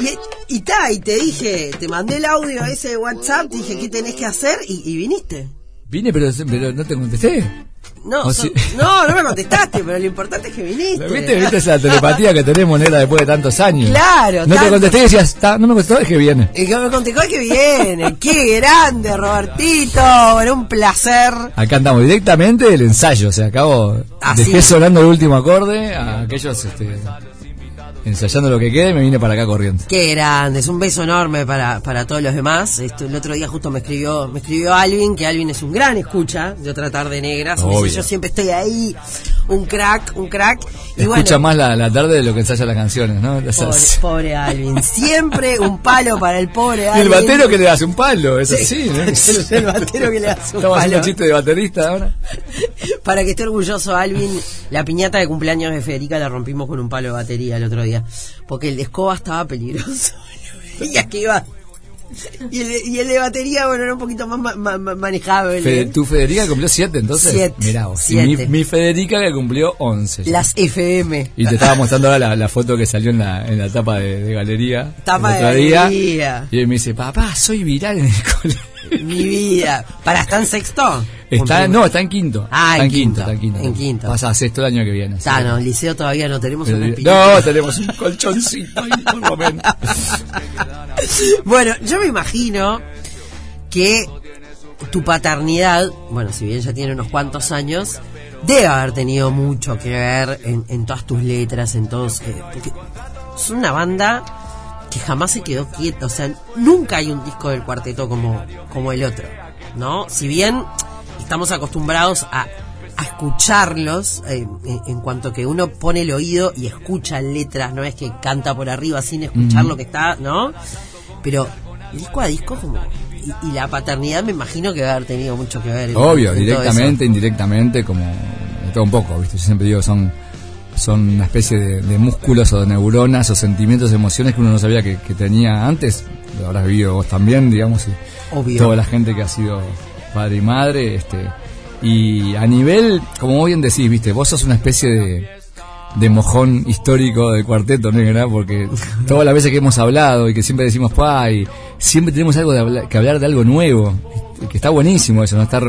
Y, y ta, y te dije, te mandé el audio ese de WhatsApp, te dije qué tenés que hacer y, y viniste. Vine, pero, pero no te contesté. No, O no, no me contestaste, pero lo importante es que viniste. ¿Viste, ¿Viste esa telepatía que tenemos, negra, después de tantos años? Claro, No te contesté y decías, "Ta, no me contestó, es que viene. Y que me contestó que viene. Qué grande, Robertito. Era un placer. Acá andamos directamente del ensayo, acabo, Ah, dejé sonando el último acorde, a aquellos este, ensayando lo que quede y me vine para acá corriendo. Qué grande, es un beso enorme para, para todos los demás. Esto, el otro día justo me escribió, me escribió Alvin, que Alvin es un gran escucha de otra tarde negra. Yo siempre estoy ahí, un crack, un crack. Y Escucha bueno, más la, la tarde de lo que ensaya las canciones, ¿no? pobre, pobre Alvin. Siempre un palo para el pobre Y Alvin. el batero que le hace un palo, eso sí. Sí, ¿no? el- el batero que le hace un Estamos haciendo palo. chiste de baterista ahora. Para que esté orgulloso Alvin, la piñata de cumpleaños de Federica la rompimos con un palo de batería el otro día. Porque el de escoba estaba peligroso. Veías que iba. Y el, de- y el de batería, bueno, era un poquito más ma- ma- ma- manejable. Fe- tu Federica cumplió siete, entonces. Siete. Mirá vos. Y mi, Federica que cumplió once. ya. Las FM. Y te estaba mostrando ahora la, la foto que salió en la, en la tapa de, de galería. Tapa de día. galería. Y él me dice, papá, soy viral en el colegio. Mi vida. ¿Para estar en sexto? Está, no, está en quinto. Ah, está en en quinto, quinto, está en quinto. en quinto. Pasa sexto el año que viene. Está, no, el liceo todavía no tenemos una espinita. no, tenemos un colchoncito ahí por lo menos. Bueno, yo me imagino que tu paternidad, bueno, si bien ya tiene unos cuantos años, debe haber tenido mucho que ver en, en todas tus letras, en todos. eh, porque es una banda que jamás se quedó quieta, o sea, nunca hay un disco del cuarteto como, como el otro, ¿no? Si bien estamos acostumbrados a, a escucharlos, eh, en, cuanto que uno pone el oído y escucha letras, no es que canta por arriba sin escuchar lo que está, ¿no? Pero disco a disco como... Y, y la paternidad me imagino que va a haber tenido mucho que ver. Obvio, directamente, indirectamente, como de todo un poco, ¿viste? Yo siempre digo, son, son una especie de, de músculos o de neuronas o sentimientos, emociones que uno no sabía que, que tenía antes. Lo habrás vivido vos también, digamos, y Obvio. toda la gente que ha sido padre y madre. este Y a nivel, como bien decís, ¿viste? Vos sos una especie de, de mojón histórico del cuarteto, negra, porque todas las veces que hemos hablado y que siempre decimos, pa, y siempre tenemos algo de que hablar de algo nuevo, que está buenísimo eso, no estar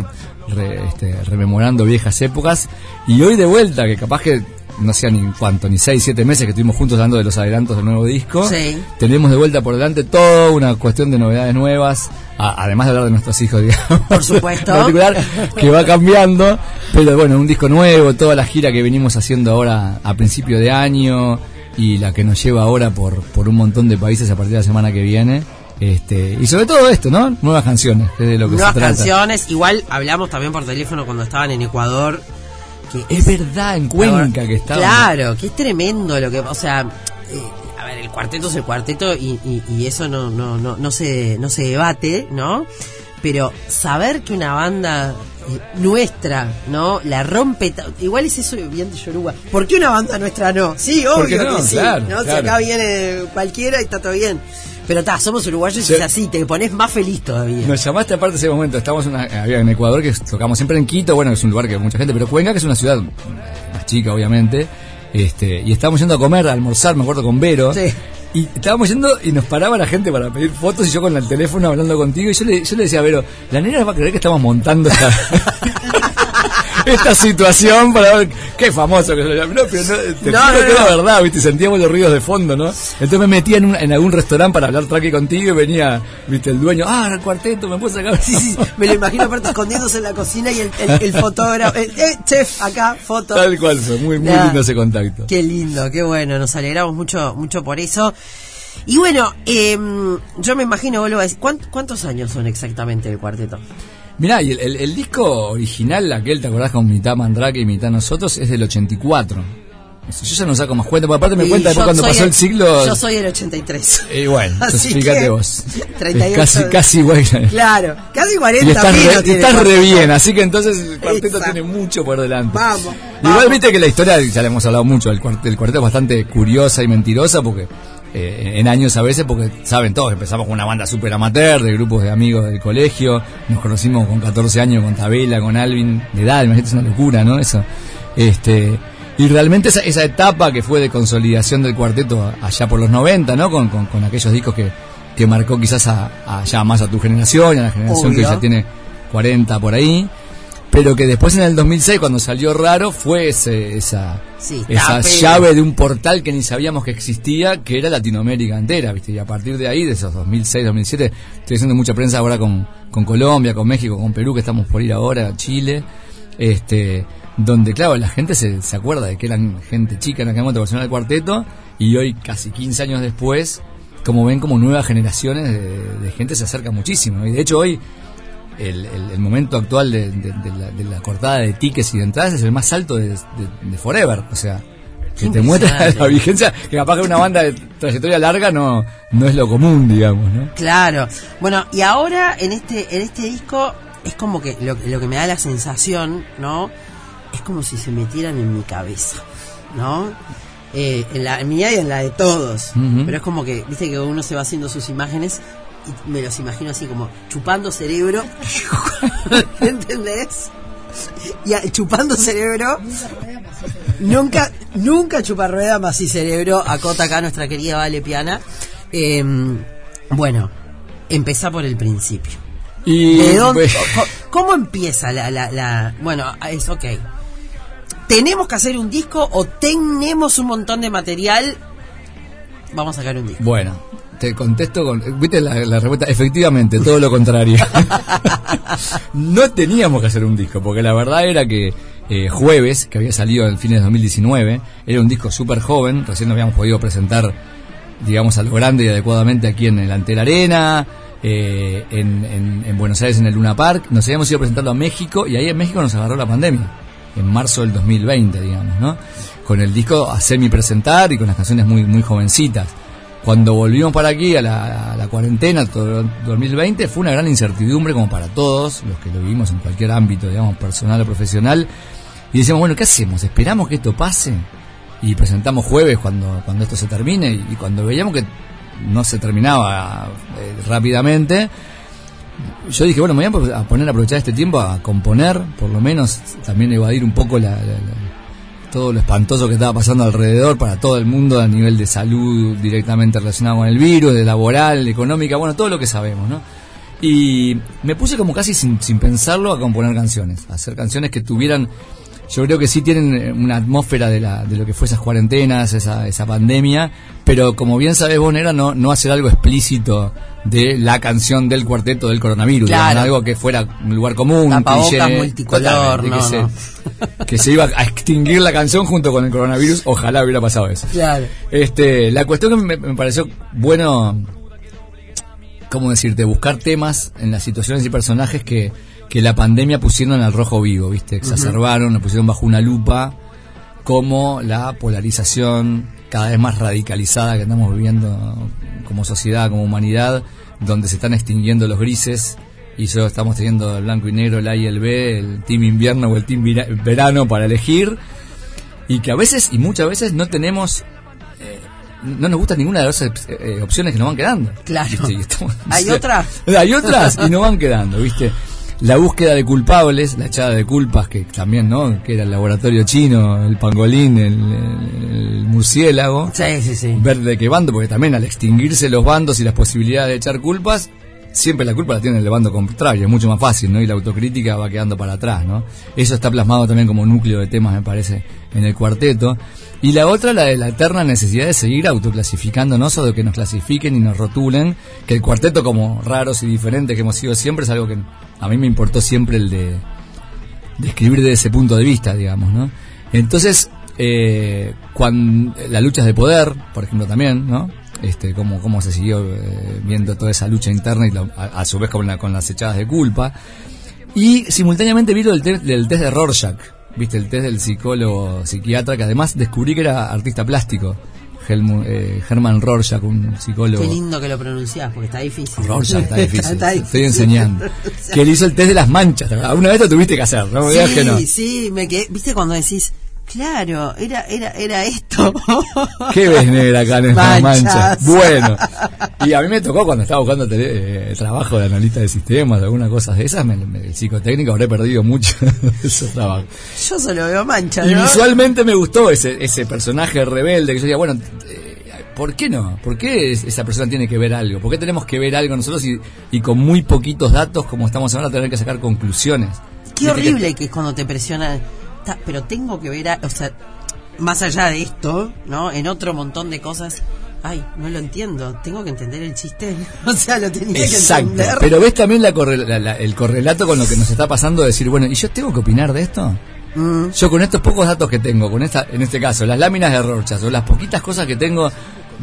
re- este, rememorando viejas épocas, y hoy de vuelta, que capaz que no sea ni cuánto, ni seis, siete meses que estuvimos juntos hablando de los adelantos del nuevo disco, Sí. tenemos de vuelta por delante toda una cuestión de novedades nuevas, a- además de hablar de nuestros hijos, digamos, Por supuesto. en particular, que va cambiando, pero bueno, un disco nuevo, toda la gira que venimos haciendo ahora a principio de año y la que nos lleva ahora por, por un montón de países a partir de la semana que viene. Este, y sobre todo esto, ¿no? Nuevas canciones, que es de lo que Nuevas se trata. canciones, igual hablamos también por teléfono cuando estaban en Ecuador. Que Es verdad, en Cuenca que estaba. Claro, que es tremendo lo que, o sea, eh, a ver, el cuarteto es el cuarteto y, y- y eso no, no, no, no se, no se debate, ¿no? Pero saber que una banda eh, nuestra, ¿no? La rompe, igual es eso bien de Yoruba. ¿Por qué una banda nuestra no? Sí, ¿Por qué obvio no? que sí, Claro, ¿no? Si claro. acá viene cualquiera y está todo bien. Pero está, somos uruguayos y es así, te pones más feliz todavía. Nos llamaste aparte ese momento, estamos en, una- había en Ecuador que tocamos siempre en Quito, bueno, es un lugar que mucha gente, pero Cuenca que es una ciudad más chica obviamente, este, y estábamos yendo a comer, a almorzar, me acuerdo con Vero, Sí. y estábamos yendo y nos paraba la gente para pedir fotos y yo con el teléfono hablando contigo y yo le, yo le decía a Vero, la nena va a creer que estamos montando esta, esta situación para ver qué famoso que soy. No, pero no, te No, juro no, que era verdad, viste, sentíamos los ruidos de fondo, ¿no? Entonces me metía en, un- en algún restaurante para hablar tranqui contigo y venía, viste, el dueño, ah, el cuarteto, me puedo sacar. Sí, sí, me lo imagino aparte escondiéndose en la cocina y el, el, el fotógrafo, el, eh, chef, acá, foto. Tal cual muy, muy Nah. lindo ese contacto. Qué lindo, qué bueno, nos alegramos mucho, mucho por eso. Y bueno, em, yo me imagino, vuelvo a decir, ¿cuánt- ¿cuántos años son exactamente el cuarteto? Mirá, y el, el- el disco original, aquel, ¿te acordás con mitad Mandrake y mitad nosotros? Es del 84. Yo ya no saco más cuenta, porque aparte me Y cuenta después cuando pasó el siglo... Yo soy el 83. Y bueno, entonces Así fíjate que, vos. 38 Es casi, casi igual. Claro, casi 40 Y estás, re, estás bien, así que entonces el cuarteto Exacto. tiene mucho por delante. Vamos, Igual vamos. viste que la historia, ya le hemos hablado mucho, el cuarteto, el cuarteto es bastante curiosa y mentirosa porque eh, en años a veces, porque saben todos, empezamos con una banda súper amateur, de grupos de amigos del colegio, nos conocimos con 14 años con Tabela, con Alvin, de edad, imagínate, es una locura, ¿no? Eso. Este, Y realmente esa, esa etapa que fue de consolidación del cuarteto allá por los 90, ¿no? Con, con, con aquellos discos que, que marcó quizás a, a, ya más a tu generación, a la generación que ya tiene 40 por ahí. Pero que después en el 2006, cuando salió Raro, fue ese, esa, Sí, esa tape. llave de un portal que ni sabíamos que existía, que era Latinoamérica entera, ¿viste? Y a partir de ahí, de esos 2006, 2007, estoy haciendo mucha prensa ahora con, con Colombia, con México, con Perú, que estamos por ir ahora, Chile, este, donde, claro, la gente se, se acuerda de que eran gente chica en aquel momento personal del cuarteto, y hoy, casi 15 años después, como ven, como nuevas generaciones de, de gente se acerca muchísimo. Y de hecho, hoy, el, el- el momento actual de, de- de la, de la cortada de tickets y de entradas es el más alto de, Forever. O sea, que te muestra la vigencia, que capaz que una banda de trayectoria larga no, no es lo común, digamos, ¿no? Claro. Bueno, y ahora en este en este disco es como que lo, lo que me da la sensación, ¿no? Es como si se metieran en mi cabeza, ¿no? Eh, en la en mía y en la de todos. Pero es como que, viste que uno se va haciendo sus imágenes y me los imagino así como chupando cerebro. ¿Entendés? Y a- chupando cerebro. Nunca, nunca chupa rueda más y cerebro, acota acá nuestra querida Vale Piana. Eh, bueno, empezá por el principio. Y ¿De dónde, ¿Cómo empieza la, la, la- Bueno, es ok. ¿Tenemos que hacer un disco o tenemos un montón de material? Vamos a sacar un disco. bueno, te contesto con. ¿Viste la, la respuesta? Efectivamente, todo lo contrario. no teníamos que hacer un disco, porque la verdad era que eh, Jueves, que había salido en fines de 2019, era un disco súper joven, recién lo habíamos podido presentar, digamos, a lo grande y adecuadamente aquí en el Antel Arena. eh, en, en- en Buenos Aires en el Luna Park, nos habíamos ido a presentarlo a México y ahí en México nos agarró la pandemia, en marzo del 2020, digamos, ¿no? Con el disco a semi presentar y con las canciones muy, muy jovencitas. Cuando volvimos para aquí a la, a la cuarentena, todo el 2020, fue una gran incertidumbre como para todos, los que lo vivimos en cualquier ámbito, digamos, personal o profesional. Y decíamos, bueno, ¿qué hacemos? ¿Esperamos que esto pase? Y presentamos jueves cuando, cuando esto se termine. Y, cuando veíamos que no se terminaba eh, rápidamente, yo dije, bueno, me voy a poner a aprovechar este tiempo a componer, por lo menos también evadir un poco la, todo lo espantoso que estaba pasando alrededor para todo el mundo a nivel de salud directamente relacionado con el virus, de laboral, económica, bueno, todo lo que sabemos, ¿no? Y me puse como casi sin, sin pensarlo a componer canciones, a hacer canciones que tuvieran, yo creo que sí tienen eh, una atmósfera de, la, de lo que fue esas cuarentenas, esa, esa pandemia, pero como bien sabes vos, Nera, no, no hacer algo explícito de la canción del cuarteto del coronavirus, Claro. digamos, algo que fuera un lugar común, un Tapabocas cliché, multicolor, no, que, se, no. que se iba a extinguir la canción junto con el coronavirus, ojalá hubiera pasado eso. Claro. Este, la cuestión que me, me pareció bueno, ¿cómo decirte? Buscar temas en las situaciones y personajes que, que la pandemia pusieron al rojo vivo, ¿viste? Exacerbaron, lo pusieron bajo una lupa, como la polarización cada vez más radicalizada que estamos viviendo como sociedad, como humanidad, donde se están extinguiendo los grises y solo estamos teniendo el blanco y negro, el A y el B, el team invierno o el team verano para elegir y que a veces y muchas veces no tenemos eh, no nos gusta ninguna de las eh, opciones que nos van quedando Claro. ¿viste? Y estamos- ¿Hay otras? hay otras y nos van quedando viste la búsqueda de culpables la echada de culpas que también no que era el laboratorio chino el pangolín el, el- el murciélago Sí, sí, sí. ver de qué bando, porque también al extinguirse los bandos y las posibilidades de echar culpas, siempre la culpa la tiene el bando contrario, es mucho más fácil, ¿no? Y la autocrítica va quedando para atrás, ¿no? Eso está plasmado también como núcleo de temas, me parece, en el cuarteto. Y la otra, la de la eterna necesidad de seguir autoclasificándonos o de que nos clasifiquen y nos rotulen, que el cuarteto como raros y diferentes que hemos sido siempre es algo que a mí me importó siempre el de, de escribir desde ese punto de vista, digamos, ¿no? Entonces, eh, cuando las luchas de poder, por ejemplo, también, ¿no? Este, cómo, cómo se siguió eh, viendo toda esa lucha interna y la- a, su vez con, la- con las echadas de culpa. Y simultáneamente vi lo del, test, del test de Rorschach, viste, el test del psicólogo psiquiatra, que además descubrí que era artista plástico, Helmu- eh, Herman Rorschach, un psicólogo. Qué lindo que lo pronunciás, porque está difícil. Rorschach está difícil. Está Estoy enseñando. Que él hizo el test de las manchas. Una vez lo tuviste que hacer, no Sí, que no. sí, me quedé, viste cuando decís Claro, era, era, era esto. ¿Qué ves negra acá en esta Manchas. mancha? Bueno, y a mí me tocó cuando estaba buscando tele- eh, trabajo de analista de sistemas, alguna cosa de esas, me, me- el psicotécnico habré perdido mucho de esos trabajos. Yo solo veo manchas, Y ¿no? visualmente me gustó ese, ese personaje rebelde que yo decía, bueno, eh, ¿por qué no? ¿Por qué es- esa persona tiene que ver algo? ¿Por qué tenemos que ver algo nosotros y, y con muy poquitos datos como estamos ahora tener que sacar conclusiones? Qué horrible que es cuando te presionan. Ta, Pero tengo que ver, a- o sea, más allá de esto, ¿no? En otro montón de cosas. Ay, no lo entiendo. Tengo que entender el chiste. O sea, lo tenía Exacto, que entender. pero ves también la corre- la- la- el correlato con lo que nos está pasando de decir, bueno, ¿y yo tengo que opinar de esto? Mm, Yo con estos pocos datos que tengo, con esta, en este caso, las láminas de Rorschach o las poquitas cosas que tengo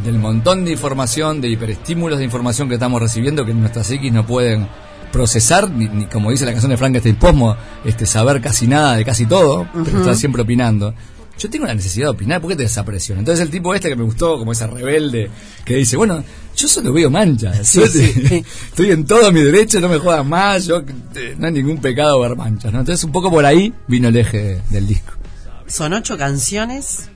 del montón de información, de hiperestímulos de información que estamos recibiendo que nuestras psiquis no pueden procesar, ni, ni como dice la canción de Frankenstein Posmo, este, saber casi nada de casi todo, pero estar siempre opinando. Yo tengo la necesidad de opinar, ¿por qué te da esa presión? Entonces el tipo este que me gustó, como esa rebelde, que dice, bueno, yo solo veo manchas, Sí, sí. estoy en todo mi derecho, no me jodas más, yo eh, no hay ningún pecado ver manchas, ¿no? Entonces un poco por ahí vino el eje del disco. Son ocho canciones.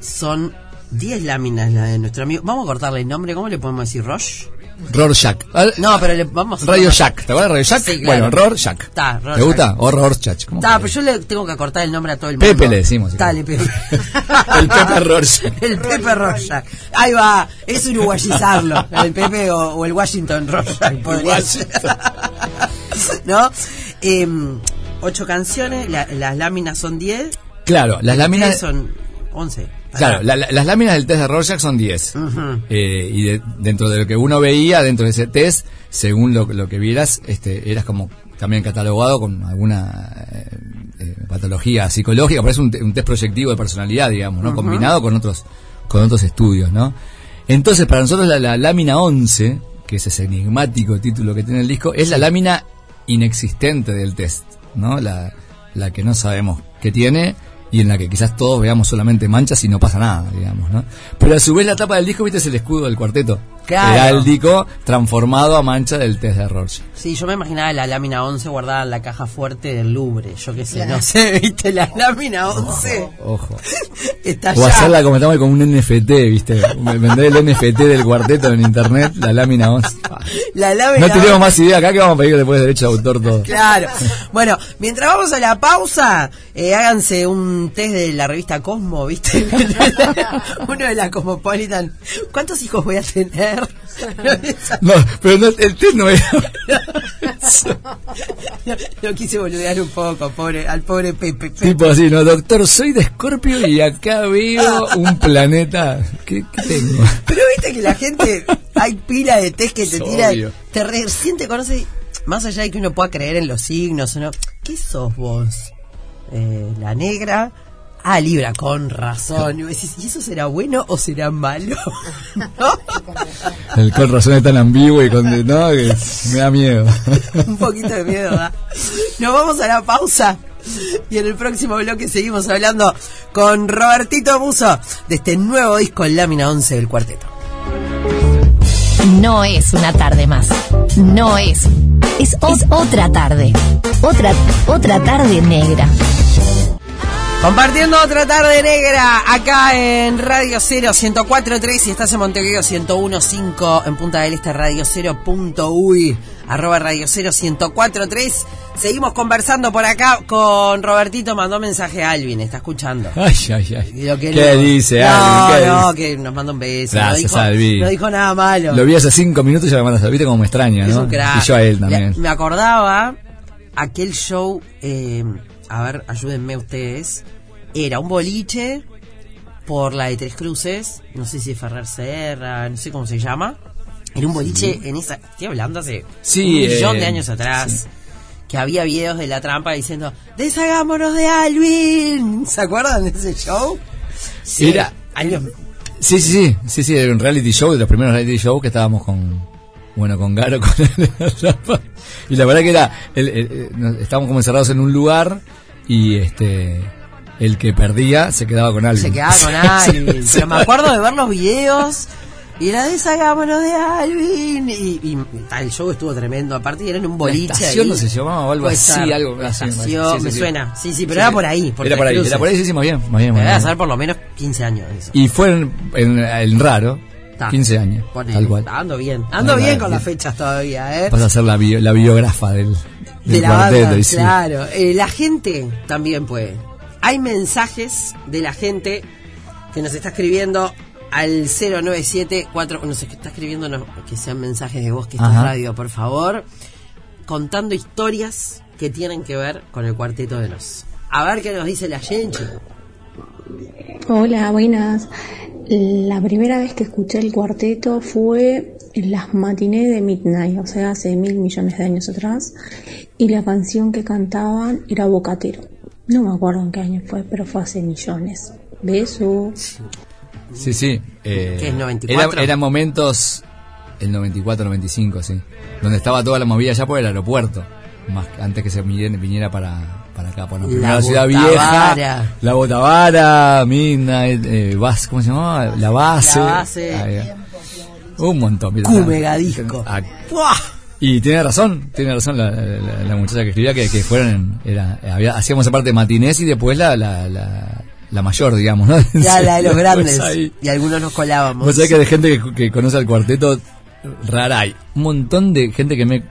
Son diez láminas la de nuestro amigo. Vamos a cortarle el nombre. ¿Cómo le podemos decir? ¿Rosh? Rorschach. No, pero le vamos a Radio Shack, ¿te acuerdas de Radio Shack? Sí, claro. Bueno, Rorschach. Está, ¿Te Rorschach. gusta? O Rorschach. ¿cómo Está, pero yo le tengo que acortar el nombre a todo el Pepe mundo. le decimos, Dale, Pepe. El Pepe Rorschach. El Pepe Rorschach. Ahí va, es uruguayizarlo. El Pepe o, o el Washington Rorschach. ser. ¿No? Em, ocho canciones, la- las láminas son diez. Claro, las láminas... Son once. Claro, la- la- las láminas del test de Rorschach son 10. Ujú. Eh, y de- dentro de lo que uno veía, dentro de ese test, según lo, lo que vieras, este, eras como también catalogado con alguna eh, eh, patología psicológica, parece un, un test proyectivo de personalidad, digamos, ¿no? Combinado con otros, con otros estudios, ¿no? Entonces, para nosotros la, la lámina 11, que es ese enigmático título que tiene el disco, es la lámina inexistente del test, ¿no? La, la que no sabemos que tiene y en la que quizás todos veamos solamente manchas y no pasa nada, digamos, ¿no? Pero a su vez la tapa del disco, viste, es el escudo del cuarteto. Claro. Heráldico transformado a mancha del test de Rorschach. Sí, yo me imaginaba la lámina 11 guardada en la caja fuerte del Louvre. Yo qué sé, no sé, ¿viste? La lámina 11 Ojo. está O hacerla como estamos con un NFT, ¿viste? Vender el NFT del cuarteto en internet, la lámina 11. La lámina No tenemos más idea acá que vamos a pedir después derecho de autor todo. Claro. Bueno, mientras vamos a la pausa, eh, háganse un test de la revista Cosmo, ¿viste? Uno de la Cosmopolitan. ¿Cuántos hijos voy a tener? No, pero no, el test no era. Lo quise boludear un poco, pobre, al pobre Pepe. Tipo así, ¿no? Doctor, soy de Escorpio y acá veo un planeta. ¿Qué, qué tengo? Pero viste que la gente, hay pila de test que te tira, te recién te conoce, más allá de que uno pueda creer en los signos no. ¿Qué sos vos? Eh, la negra. Ah, Libra, con razón. Y vos decís, ¿y eso será bueno o será malo? ¿No? El con razón es tan ambiguo y con. No, que me da miedo. Un poquito de miedo, ¿verdad? Nos vamos a la pausa. Y en el próximo bloque seguimos hablando con Robertito Muso de este nuevo disco en Lámina 11 del cuarteto. No es una tarde más. No es. Es, es otra tarde. Otra, otra tarde negra. Compartiendo otra tarde negra acá en Radio 0 104.3 si estás en Montevideo 101.5 en Punta del Este Radio 0.uy arroba Radio 0 104.3 Seguimos conversando por acá con Robertito, mandó mensaje a Alvin, está escuchando. Ay, ay, ay. Y lo que ¿Qué no- dice, no, Alvin? ¿Qué No, dice? que nos manda un beso. Gracias, no dijo, Alvin. No dijo nada malo. Lo vi hace cinco minutos y ya me mandas. ¿Viste cómo me extraña, Es no? un crack. Y yo a él también. Me acordaba aquel show, eh, a ver, ayúdenme ustedes. Era un boliche por la de Tres Cruces, no sé si es Ferrer Serra, no sé cómo se llama. Era un boliche en esa, estoy hablando hace Sí, un millón eh, de años atrás. Que había videos de la trampa diciendo, deshagámonos de Alvin. ¿Se acuerdan de ese show? Sí, Era- años- Sí, sí, sí, sí, sí, era un reality show, de los primeros reality show que estábamos con, bueno, con Garo, con la. Y la verdad que era, el- el- el- nos- estábamos como encerrados en un lugar y este, el que perdía se quedaba con alguien. Se quedaba con Alvin. Pero me acuerdo de ver los videos Y era deshagámonos de Alvin. Y, y tal, el show estuvo tremendo. Aparte, era en un boliche. La estación ahí. no se llamaba o algo así, algo así, estación. Sí, me sí, suena. Sí, sí, pero era por ahí. por Era por ahí, era por ahí, sí, sí, más bien, más bien. más bien. por lo menos 15 años eso. Y fue en, en, en raro, Ta. 15 años, tal cual. Ando bien. Ando bien con las fechas todavía, ¿eh? Vas a ser la, bio- la biógrafa del, de del la cuarteto. banda, claro. Eh, la gente también puede. Hay mensajes de la gente que nos está escribiendo al 097-4... No sé, que está escribiendo no, que sean mensajes de voz, que esta es Ajá. radio, por favor. Contando historias que tienen que ver con el cuarteto de los. A ver qué nos dice la gente. Hola, buenas. La primera vez que escuché el cuarteto fue en las matinés de Midnight, o sea, hace mil millones de años atrás, y la canción que cantaban era Bocatero. No me acuerdo en qué año fue, pero fue hace millones. Beso. Sí, sí. eh, ¿Qué es, 94? Era, eran momentos, el 94, 95, sí. Donde estaba toda la movida ya por el aeropuerto. Más antes que se viniera para, para acá, La la ciudad vieja. La Botavara, Midnight, eh, Bas- ¿cómo se llamaba? La base. La Base. Un montón. mira. Disco. Ah, y tiene razón, tiene razón la, la- la muchacha que escribía que, que fueron en, era, había, hacíamos aparte matinés y después la, la, la, la mayor, digamos, ¿no? Ya la de los grandes. ahí. Y algunos nos colábamos. Vos sabés que de gente que, que conoce al cuarteto, rara hay. Un montón de gente que me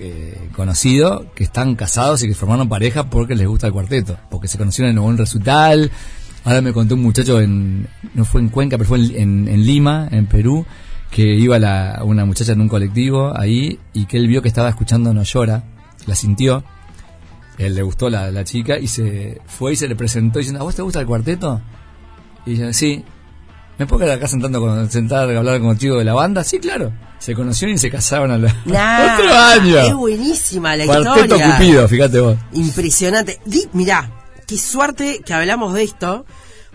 eh, conocido que están casados y que formaron pareja porque les gusta el cuarteto. Porque se conocieron en un recital. Ahora me contó un muchacho en, no fue en Cuenca, pero fue en, Lima, en Perú, que iba la, una muchacha en un colectivo ahí y que él vio que estaba escuchando No Llora, la sintió. Él le gustó la, chica y se fue y se le presentó diciendo, ¿a vos te gusta el cuarteto? Y ella, sí. ¿Me puedo quedar acá sentando con, sentar a hablar con el chico de la banda? Sí, claro. Se conocieron y se casaron a la... Nah, ¡Otro año! Es buenísima la Cuarteto historia. Cupido, fíjate vos. Impresionante. Di, mirá, qué suerte que hablamos de esto,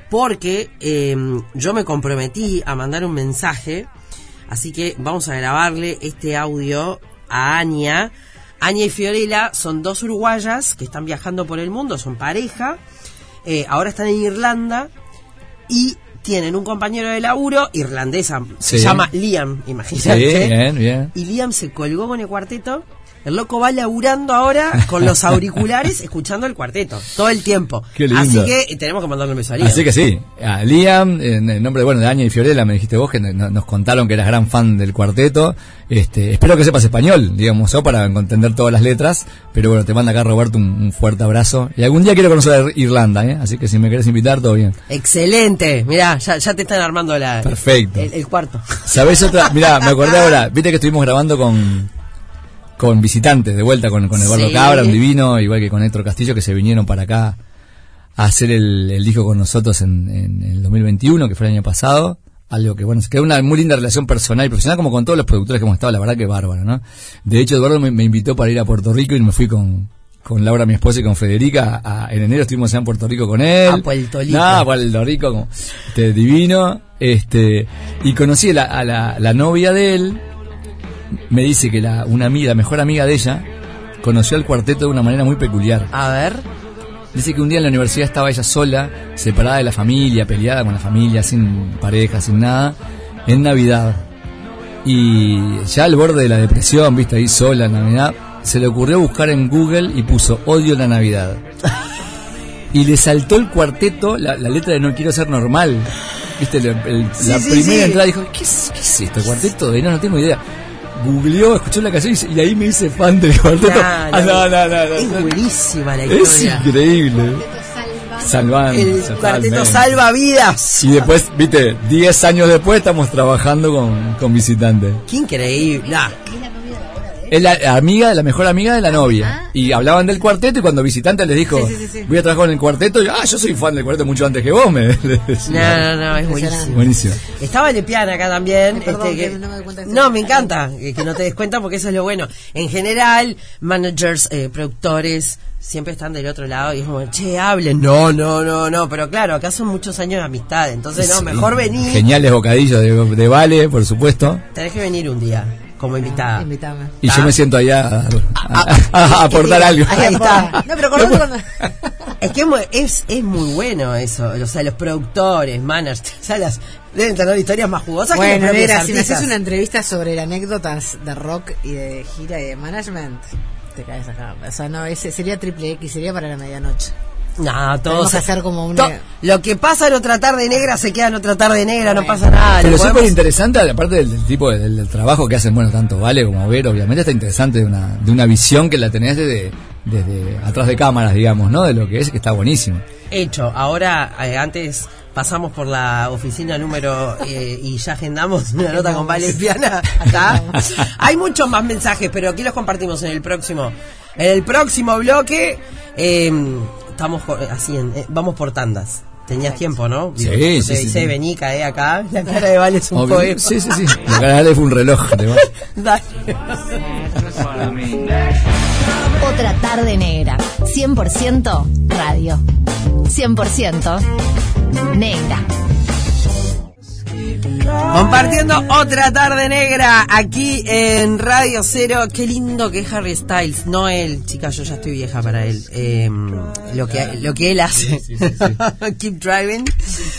porque eh, yo me comprometí a mandar un mensaje, así que vamos a grabarle este audio a Ania. Ania y Fiorella son dos uruguayas que están viajando por el mundo, son pareja, eh, ahora están en Irlanda y tienen un compañero de laburo irlandesa, se Sí. llama Liam, Sí, imagínate. bien, bien. Y Liam se colgó con el cuarteto. El loco va laburando ahora con los auriculares escuchando el cuarteto todo el tiempo. Qué lindo. Así que eh, tenemos que mandarle un beso a Liam. Así que sí, a Liam, en el nombre bueno, de Aña y Fiorella, me dijiste vos que no- nos contaron que eras gran fan del cuarteto. Este, espero que sepas español, digamos, ¿no? para entender todas las letras. Pero bueno, te manda acá Roberto un, un fuerte abrazo. Y algún día quiero conocer Irlanda, ¿eh? así que si me querés invitar, todo bien. Excelente. Mirá, ya, ya te están armando la, Perfecto. el, el cuarto. ¿Sabés otra? Mirá, me acordé ahora, viste que estuvimos grabando con, con visitantes, de vuelta con, con Eduardo Sí. Cabra, un divino, igual que con Héctor Castillo, que se vinieron para acá a hacer el, el disco con nosotros en, en el 2021, que fue el año pasado. Algo que, bueno, se quedó una muy linda relación personal y profesional, como con todos los productores que hemos estado, la verdad que bárbaro, ¿no? De hecho, Eduardo me, me invitó para ir a Puerto Rico y me fui con, con Laura, mi esposa, y con Federica. a- en enero estuvimos allá en Puerto Rico con él. A Puerto Rico. Puerto Rico, como, este, divino. Este, y conocí a la, a la, la novia de él. Me dice que la, una amiga, la mejor amiga de ella, conoció al cuarteto de una manera muy peculiar. A ver. Dice que un día en la universidad estaba ella sola, separada de la familia, peleada con la familia, sin pareja, sin nada, en Navidad. Y ya al borde de la depresión, viste, ahí sola en Navidad, se le ocurrió buscar en Google y puso odio la Navidad. Y le saltó el cuarteto la, la letra de No quiero ser normal. Viste, el- el- Sí, la sí, primera sí. entrada dijo, ¿qué es, qué es esto? ¿Cuarteto de no? No tengo idea. Googleó, escuchó la canción y, ahí me hice fan del cuarteto. Nah, Ah, no, no, no, Es buenísima la Es historia. increíble. Salvando. El cuarteto salva vidas. Y después, viste, 10 años después estamos trabajando con, con visitantes. Qué increíble. Nah, Es la amiga, la mejor amiga de la novia. Y hablaban del cuarteto y cuando visitante les dijo, Sí, sí, sí, sí. voy a trabajar con el cuarteto, y, ah, yo soy fan del cuarteto mucho antes que vos, me le decía. no, no, no, es buenísimo. Buenísimo. Estaba Lepiana acá también. perdón, este, que no me doy cuenta que no, me encanta que, que no te des cuenta porque eso es lo bueno. En general, managers, eh, productores, siempre están del otro lado y es como, che, hablen. No, no, no, no. Pero claro, acá son muchos años de amistad. Entonces, no, Sí. mejor venir. Geniales bocadillos de, de Vale, por supuesto. Tenés que venir un día como invitada. Y Ah. yo me siento allá a, a- a- a aportar algo. Ahí está. No, pero cuando. Es que es muy, es, muy bueno eso. O sea, los productores, managers, o sea, las, deben tener historias más jugosas que Bueno, propios mira, si me haces una entrevista sobre anécdotas de rock y de gira y de management, te caes acá. O sea, no, ese sería triple X, sería para la medianoche. No, todos hacer como un- to- lo que pasa en otra tarde negra se queda en otra tarde negra, no pasa nada. Pero Lo súper podemos- interesante, aparte del, del tipo de- del, del trabajo que hacen, bueno, tanto Vale como Ver, obviamente está interesante de una, de una visión que la tenés desde, desde atrás de cámaras, digamos, ¿no? De lo que es, que está buenísimo. Hecho, ahora eh, antes pasamos por la oficina número eh, y ya agendamos una nota con Vale Piana. ¿Está? Hay muchos más mensajes, pero aquí los compartimos en el próximo. En el próximo bloque eh, estamos co- así, en- eh, vamos por tandas. Tenías tiempo, ¿no? Sí, Digo, sí, te dice, sí. vení, cae acá. La cara de Vale es un Obvio. poema. Sí, sí, sí. La cara de Ale fue un reloj. Dale. Otra tarde negra. 100% radio. 100% negra. Compartiendo otra tarde negra aquí en Radio Cero. Qué lindo que es Harry Styles. No él, chica, yo ya estoy vieja para él. Eh, lo, que, lo que él hace. Keep driving.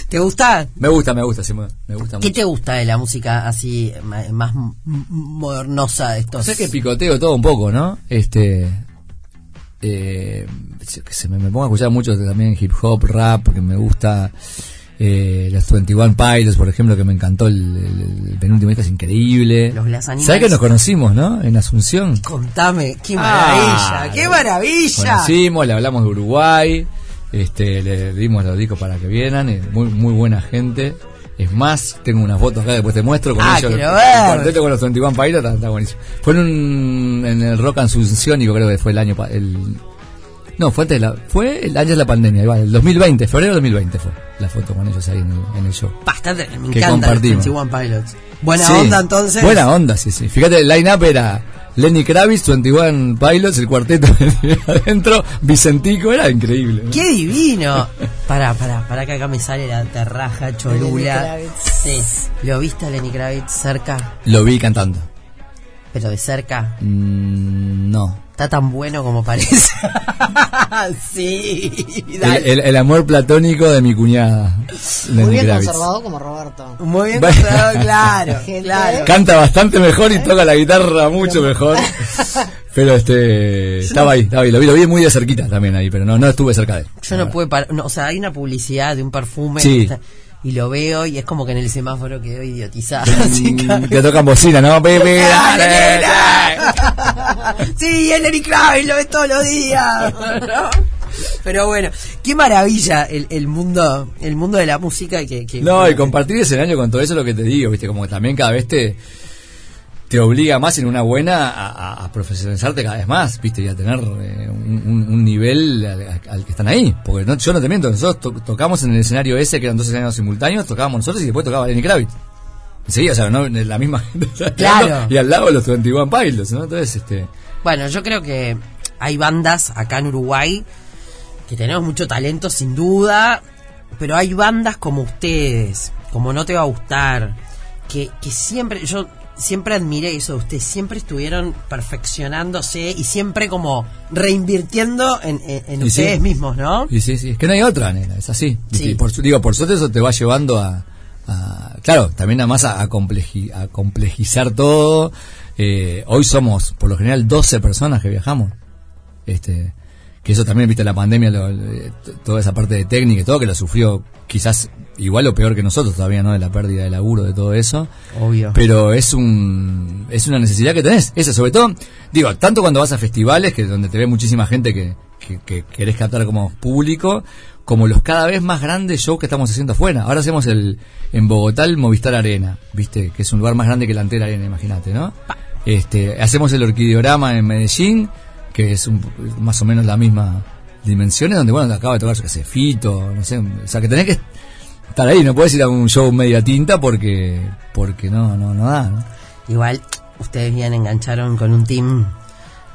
¿Te gusta? Me gusta, me gusta, sí, me, me gusta ¿Qué mucho. te gusta de la música así más modernosa de estos? O sea que picoteo todo un poco, ¿no? Este. Eh, sé, me, me pongo a escuchar mucho también hip hop, rap, que me gusta. Eh, los 21 Pilots, por ejemplo, que me encantó el, el, el penúltimo disco, es increíble. Los. ¿Sabes que nos conocimos, no? En Asunción. Contame, qué maravilla, Ah, qué maravilla. Conocimos, le hablamos de Uruguay, este, le dimos los discos para que vieran, eh, muy, muy buena gente. Es más, tengo unas fotos acá, después te muestro con Ah, ellos. el con los 21 Pilots, está, está buenísimo. Fue en, un, en el Rock Asunciónico, creo que fue el año, el, no, fue antes de la, fue el año de la pandemia, igual, el 2020, febrero del 2020 fue la foto con ellos ahí en el, en el show. Bastante, me Que encanta compartimos. los 21 Pilots. Buena Sí, onda entonces. Buena onda, sí, sí. Fíjate, el line-up era Lenny Kravitz, 21 Pilots, el cuarteto adentro, Vicentico, era increíble. ¿no? ¡Qué divino! Para, para, para que acá me sale la terraja cholula. Kravitz. Sí. ¿Lo viste a Lenny Kravitz cerca? Lo vi cantando. Pero de cerca. Mm, no. Está tan bueno como parece. sí. El, dale. el- el amor platónico de mi cuñada, Muy bien conservado como Roberto. Muy bien Bueno. conservado, claro, claro. Canta bastante mejor y toca la guitarra mucho mejor. Pero este estaba ahí, estaba ahí, lo vi, lo vi muy de cerquita también ahí, pero no, no estuve cerca de él. Yo no pude parar. No, o sea, hay una publicidad de un perfume. Sí. que está- y lo veo y es como que en el semáforo quedo idiotizada. así que- Mm, Te tocan bocina, ¿no? Pepe, ¡Dale, sí, es Lenny Kravitz, lo ves todos los días. ¿no? Pero bueno, qué maravilla el, el mundo el mundo de la música que, que- No, y compartir escenario con todo eso es lo que te digo, viste, como que también cada vez te te obliga más en una buena a, profesionalizarte cada vez más, viste, y a tener eh, un, nivel al, al que están ahí. Porque no, yo no te miento, nosotros to- tocamos en el escenario ese, que eran dos escenarios simultáneos, tocábamos nosotros y después tocaba Lenny Kravitz. Enseguida, o sea, ¿no? la misma gente. Claro. Y al lado los 21 Pilots, ¿no? Entonces, este... Bueno, yo creo que hay bandas acá en Uruguay que tenemos mucho talento sin duda, pero hay bandas como ustedes, como No Te Va a Gustar, que, que siempre, yo siempre admiré eso de ustedes, siempre estuvieron perfeccionándose y siempre como reinvirtiendo en, en- en Y sí. ustedes mismos, ¿no? Y sí, sí, es que no hay otra, nena, es así. Sí. Por, su- digo, por suerte eso te va llevando a, a- claro, también además a, a, compleji- a complejizar todo. Eh, hoy somos, por lo general, 12 personas que viajamos. Este, que eso también, viste, la pandemia, lo- eh, toda esa parte de técnica y todo, que lo sufrió quizás igual o peor que nosotros todavía, ¿no? De la pérdida de laburo, de todo eso. Obvio. Pero es un es una necesidad que tenés. Eso, sobre todo, digo, tanto cuando vas a festivales, que donde te ve muchísima gente que, que, que querés captar como público, como los cada vez más grandes shows que estamos haciendo afuera. Ahora hacemos el en Bogotá el Movistar Arena, viste, que es un lugar más grande que la entera arena, imagínate, ¿no? Este, hacemos el Orquideorama en Medellín, que es un, más o menos la misma dimensiones, donde bueno, acaba de tocar, yo qué sé, Fito, no sé, o sea que tenés que estar ahí, no puedes ir a un show media tinta porque porque no no no da, ¿no? Igual ustedes bien engancharon con un team.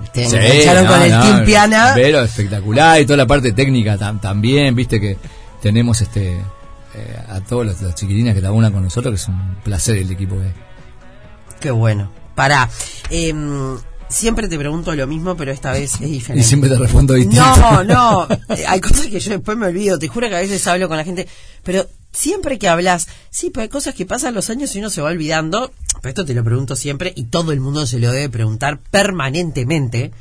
Ustedes Sí, engancharon no, con el no, team piana. Pero espectacular y toda la parte técnica tam- también, viste que tenemos este eh, a todos los, los chiquilines que trabajan con nosotros, que es un placer el equipo que Qué bueno. Pará. em, siempre te pregunto lo mismo, pero esta vez es Y diferente. siempre te respondo distinto. No, no, eh, hay cosas que yo después me olvido, te juro que a veces hablo con la gente, pero siempre que hablas, sí, pero hay cosas que pasan los años y uno se va olvidando, pero esto te lo pregunto siempre y todo el mundo se lo debe preguntar permanentemente,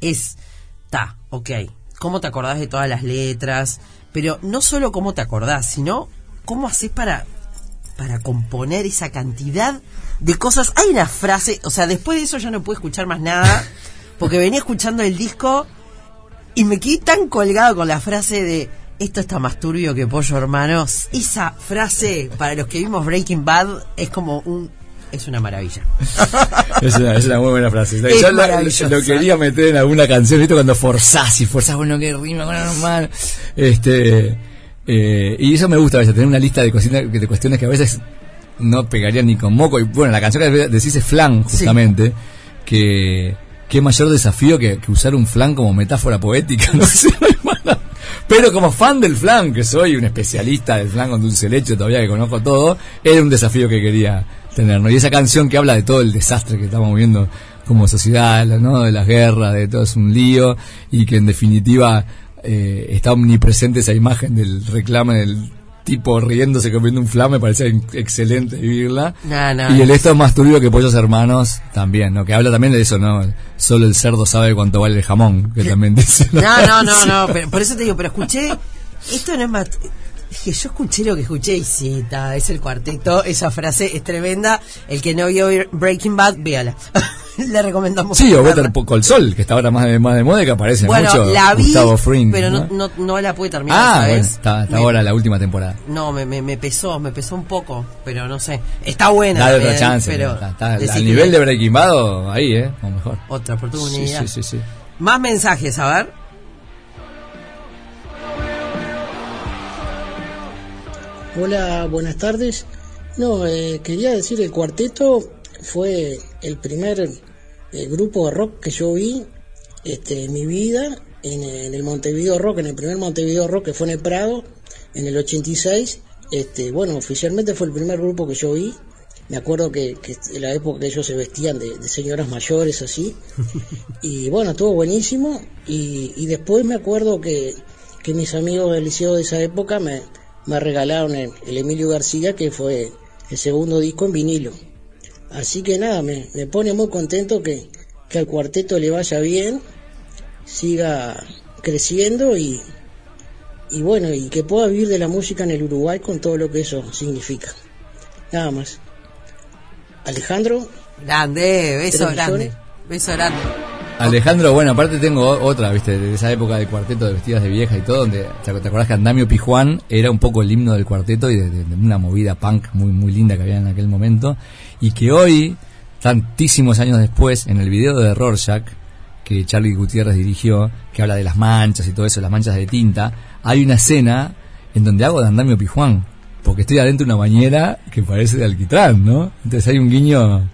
es, ta, ok, ¿cómo te acordás de todas las letras? Pero no solo cómo te acordás, sino cómo haces para para componer esa cantidad de cosas. Hay una frase, o sea, después de eso ya no pude escuchar más nada, porque venía escuchando el disco y me quedé tan colgado con la frase de esto está más turbio que pollo hermanos. Esa frase, para los que vimos Breaking Bad, es como un... es una maravilla. Es una, es una muy buena frase. Es Yo lo, quería meter en alguna canción, ¿viste? Cuando forzás y forzás, bueno, que rima con normal. Este, eh, y eso me gusta a veces, tener una lista de, cocina, de cuestiones que a veces no pegarían ni con moco. Y bueno, la canción que decís es flan, justamente, que qué mayor desafío que, que usar un flan como metáfora poética, no sé. Pero como fan del flan, que soy un especialista del flan con dulce leche, todavía que conozco todo, era un desafío que quería tener, ¿no? Y esa canción que habla de todo el desastre que estamos viviendo como sociedad, ¿no? De las guerras, de todo es un lío, y que en definitiva eh, está omnipresente esa imagen del reclame del tipo riéndose comiendo un flan, me parecía excelente vivirla. No, no, y el esto es más turbio que pollos hermanos también, ¿no? Que habla también de eso, ¿no? Solo el cerdo sabe cuánto vale el jamón, que también dice. No, no, no, no, pero, por eso te digo, pero escuché, esto no es más... Dije, yo escuché lo que escuché y sí, ta, es el cuarteto, esa frase es tremenda. El que no vio Breaking Bad, véala. Le recomendamos. Sí, o. Better Call Sol, que está ahora más de, más de moda y que aparece Bueno, mucho la vi, Gustavo Fring. pero no, ¿no? no, no la pude terminar. ah, ¿sabes? bueno, está, está Me- ahora la última temporada. No, me, me, me pesó, me pesó un poco, pero no sé. Está buena. Dale otra chance. pero está, está al nivel de Breaking Bad, ahí, ¿eh? O mejor. Otra Sí, oportunidad. sí, sí, sí. Más mensajes, a ver. Hola, buenas tardes. No, eh, quería decir, el cuarteto fue el primer eh, grupo de rock que yo vi este, en mi vida, en, en el Montevideo Rock, en el primer Montevideo Rock que fue en el Prado, en el 86. Este, bueno, oficialmente fue el primer grupo que yo vi. Me acuerdo que, que en la época que ellos se vestían de, de señoras mayores así. Y bueno, estuvo buenísimo. Y, y después me acuerdo que, que mis amigos del liceo de esa época me, me regalaron el, el Emilio García, que fue el segundo disco en vinilo. Así que nada, me, me pone muy contento que, que al cuarteto le vaya bien, siga creciendo y, y bueno, y que pueda vivir de la música en el Uruguay con todo lo que eso significa. Nada más. Alejandro, Grande, beso grande. Beso grande. Alejandro, bueno, aparte tengo otra, viste, de esa época del cuarteto de vestidas de vieja y todo, donde te, acordás que Andamio Pijuán era un poco el himno del cuarteto y de una movida punk muy muy linda que había en aquel momento, y que hoy, tantísimos años después, en el video de Rorschach, que Charlie Gutiérrez dirigió, que habla de las manchas y todo eso, las manchas de tinta, hay una escena en donde hago de Andamio Pijuán, porque estoy adentro de una bañera que parece de alquitrán, ¿no? Entonces hay un guiño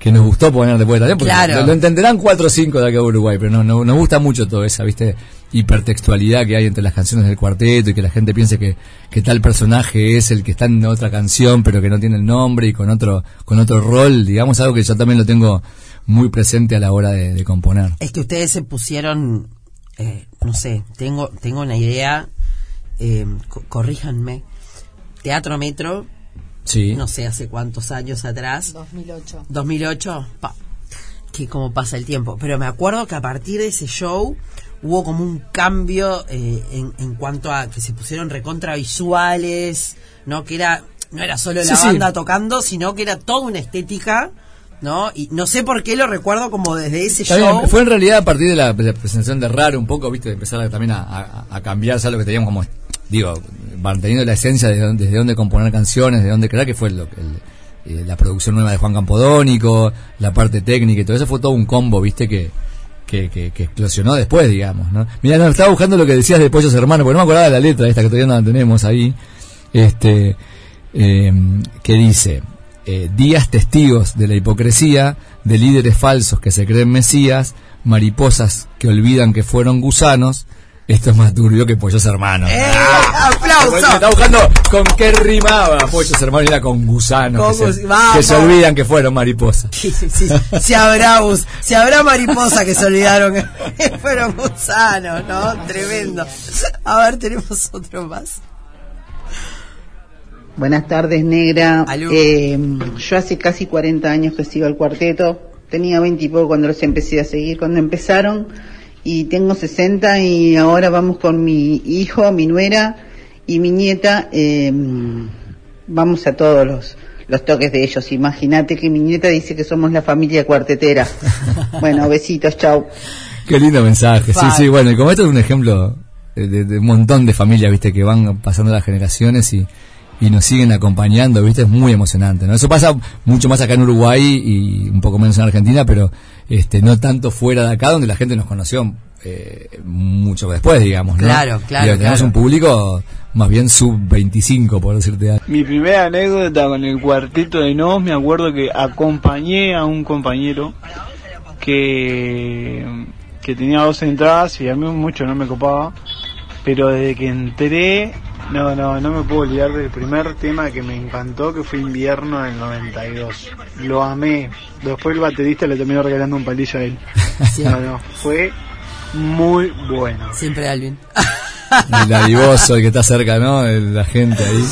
que nos gustó poner después también, porque Claro. lo, lo entenderán cuatro o cinco de acá a Uruguay, pero no, no- nos gusta mucho toda esa, viste, hipertextualidad que hay entre las canciones del cuarteto y que la gente piense que, que tal personaje es el que está en otra canción, pero que no tiene el nombre y con otro, con otro rol, digamos, algo que yo también lo tengo muy presente a la hora de, de componer. Es que ustedes se pusieron, eh, no sé, tengo, tengo una idea, eh, co- corríjanme. Teatro Metro, Sí. no sé hace cuántos años atrás, 2008. 2008, pa, que como pasa el tiempo. Pero me acuerdo que a partir de ese show hubo como un cambio eh, en, en cuanto a que se pusieron recontra visuales, ¿no? Que era, no era solo la Sí, sí. banda tocando, sino que era toda una estética, ¿no? Y no sé por qué lo recuerdo como desde ese Está show. bien, Fue en realidad a partir de la, de la presentación de Raro un poco, viste, de empezar a- también a, a- a cambiar ¿sabes? lo que teníamos como, digo, manteniendo la esencia de dónde, desde dónde componer canciones, de dónde crear, que fue lo, el- eh, la producción nueva de Juan Campodónico, la parte técnica y todo eso fue todo un combo, viste, que, que, que, que explosionó después, digamos, ¿no? Mira, no, estaba buscando lo que decías de Pollos Hermanos, porque no me acordaba de la letra esta que todavía no la tenemos ahí, este, eh, que dice, eh, días testigos de la hipocresía, de líderes falsos que se creen mesías, mariposas que olvidan que fueron gusanos, Esto es más turbio que Pollos Hermanos. ¡Eh! Ah, ¡Aplauso! Me estaba buscando con qué rimaba Pollos Hermanos era con gusanos. Que, se, gus- vamos. que se olvidan que fueron mariposas. Sí, sí, sí. Si habrá, si habrá mariposa que se olvidaron que fueron gusanos, ¿no? Tremendo. A ver, tenemos otro más. Buenas tardes, negra. Eh, yo hace casi 40 años que sigo al cuarteto. Tenía 20 y poco cuando los empecé a seguir, cuando empezaron. Y tengo 60 y ahora vamos con mi hijo, mi nuera y mi nieta. eh, vamos a todos los, los toques de ellos. Imagínate que mi nieta dice que somos la familia cuartetera. bueno, besitos, chau. Qué lindo mensaje. Sí, sí, bueno, y como esto es un ejemplo de, de- de un montón de familias, viste, que van pasando las generaciones y, y nos siguen acompañando, viste, es muy emocionante, ¿no? Eso pasa mucho más acá en Uruguay y un poco menos en Argentina, pero este no tanto fuera de acá, donde la gente nos conoció eh, mucho después, digamos, ¿no? Claro, claro, Digo, Tenemos claro. un público más bien sub-25, por decirte algo. Mi primera anécdota con el cuarteto de Nos, me acuerdo que acompañé a un compañero que, que tenía dos entradas y a mí mucho no me copaba, pero desde que entré, no, no, no me puedo olvidar del primer tema que me encantó, que fue Invierno en el 92. Lo amé. Después el baterista le terminó regalando un palillo a él. Sí. No, no, fue muy bueno. Siempre Alvin. El dadivoso, el que está cerca, ¿no? La gente ahí.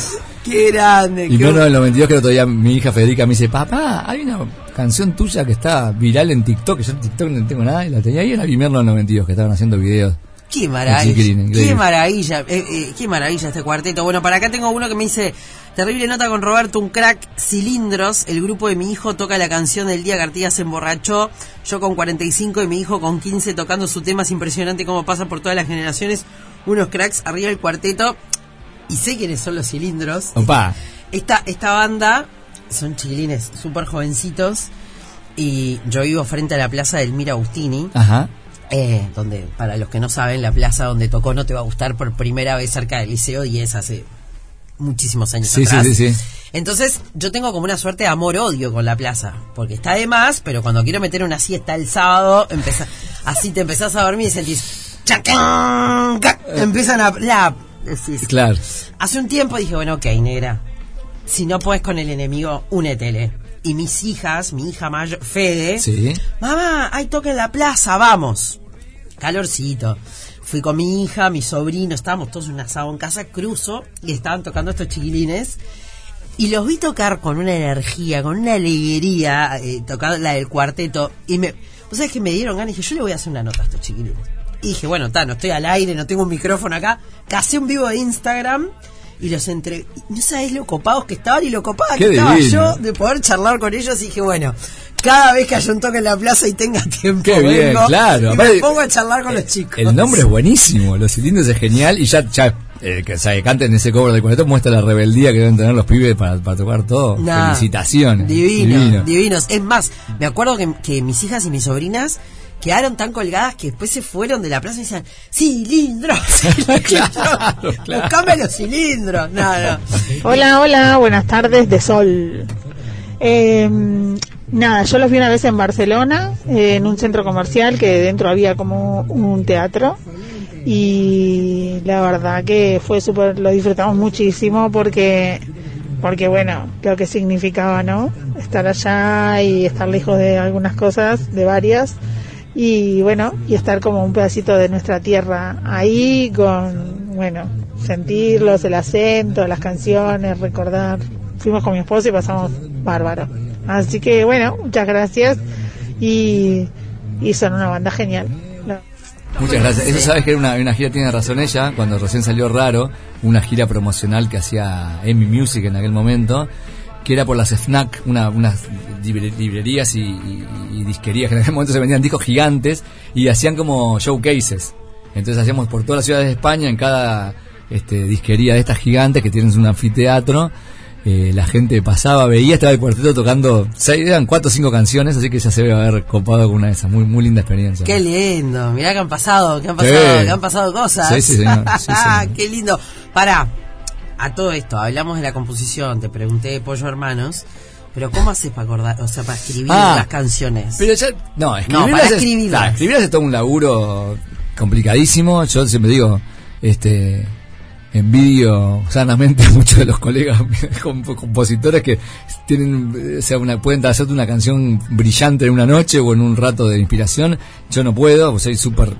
Qué grande. Y qué no, no, el 92 que el otro día mi hija Federica me dice, papá, hay una canción tuya que está viral en TikTok, que yo en TikTok no tengo nada, y la tenía ahí en el invierno del 92, que estaban haciendo videos. Qué maravilla. Qué maravilla. eh, eh, qué maravilla este cuarteto. Bueno, para acá tengo uno que me dice, terrible nota con Roberto, un crack, cilindros. El grupo de mi hijo toca la canción del día que Artigas se emborrachó. Yo con 45 y mi hijo con 15 tocando su tema. Es impresionante cómo pasa por todas las generaciones. Unos cracks arriba del cuarteto. Y sé quiénes son los cilindros. Opa, Esta, esta banda son chiquilines súper jovencitos. Y yo vivo frente a la plaza del Mira Agustini. ajá. Eh, donde, para los que no saben, la plaza donde tocó No Te Va a Gustar por primera vez cerca del Liceo 10 hace muchísimos años Sí, sí, atrás. sí, sí. Entonces, yo tengo como una suerte de amor-odio con la plaza, porque está de más, pero cuando quiero meter una siesta el sábado, así te empezás a dormir y sentís... ¡chacán! ca- Empiezan a... La, decís. Claro. Hace un tiempo dije, bueno, ok, negra, si no puedes con el enemigo, únetele. Y mis hijas, mi hija mayor, Fede, Sí. mamá, hay toque en la plaza, vamos. Calorcito. Fui con mi hija, mi sobrino, estábamos todos en un asado en casa, cruzo y estaban tocando estos chiquilines. Y los vi tocar con una energía, con una alegría, eh, tocando la del cuarteto. Y me, ¿vos sabés que me dieron ganas? Y dije, yo le voy a hacer una nota a estos chiquilines. Y dije, bueno, está, no estoy al aire, no tengo un micrófono acá. Casé un vivo de Instagram y los entre... No sabés lo copados que estaban y lo copada que estaba yo de poder charlar con ellos. Y dije, bueno, cada vez que haya un toque en la plaza y tenga tiempo, Qué bien, vengo claro. Y Aparte, me pongo a charlar con los chicos. El nombre es buenísimo, Los Cilindros es genial y ya, ya eh, que, o sea, que canten ese cover del cuarteto muestra la rebeldía que deben tener los pibes para, para tocar todo. Nah, Felicitaciones. Divino, Divino. divinos. Es más, me acuerdo que, que mis hijas y mis sobrinas quedaron tan colgadas que después se fueron de la plaza y decían, cilindros, cilindros, Claro, claro. buscame los cilindros. No, no. Hola, hola, buenas tardes de sol. Eh, nada, yo los vi una vez en Barcelona, eh, en un centro comercial que dentro había como un teatro y la verdad que fue súper, lo disfrutamos muchísimo porque, porque bueno, lo que significaba, ¿no? Estar allá y estar lejos de algunas cosas, de varias y bueno, y estar como un pedacito de nuestra tierra ahí con, bueno, sentirlos, el acento, las canciones, recordar. Fuimos con mi esposo y pasamos bárbaro. Así que bueno, muchas gracias y, y son una banda genial. Muchas gracias. Eso sabes que era una, una gira, tiene razón ella, cuando recién salió Raro, una gira promocional que hacía Emi Music en aquel momento, que era por las FNAC, una, unas libre- librerías y, y- y disquerías que en aquel momento se vendían discos gigantes y hacían como showcases. Entonces hacíamos por todas las ciudades de España, en cada este, disquería de estas gigantes que tienen un anfiteatro. eh, la gente pasaba, veía, estaba el cuarteto tocando, seis, eran cuatro o cinco canciones, así que ya se debe haber copado con una de esas, muy, muy linda experiencia. Qué lindo, mirá que han pasado, que han Sí. pasado, que han pasado cosas. Sí, sí, señor. Sí, señor. Qué lindo. Pará, a todo esto, hablamos de la composición, te pregunté de Pollo Hermanos, pero ¿cómo haces para acordar, o sea, para escribir Ah, las canciones? Pero ya, no, No, para es, escribirlas. escribirlas es todo un laburo complicadísimo. Yo siempre digo, este envidio sanamente a muchos de los colegas comp- compositores que tienen o sea una pueden hacerte una canción brillante en una noche o en un rato de inspiración yo no puedo soy súper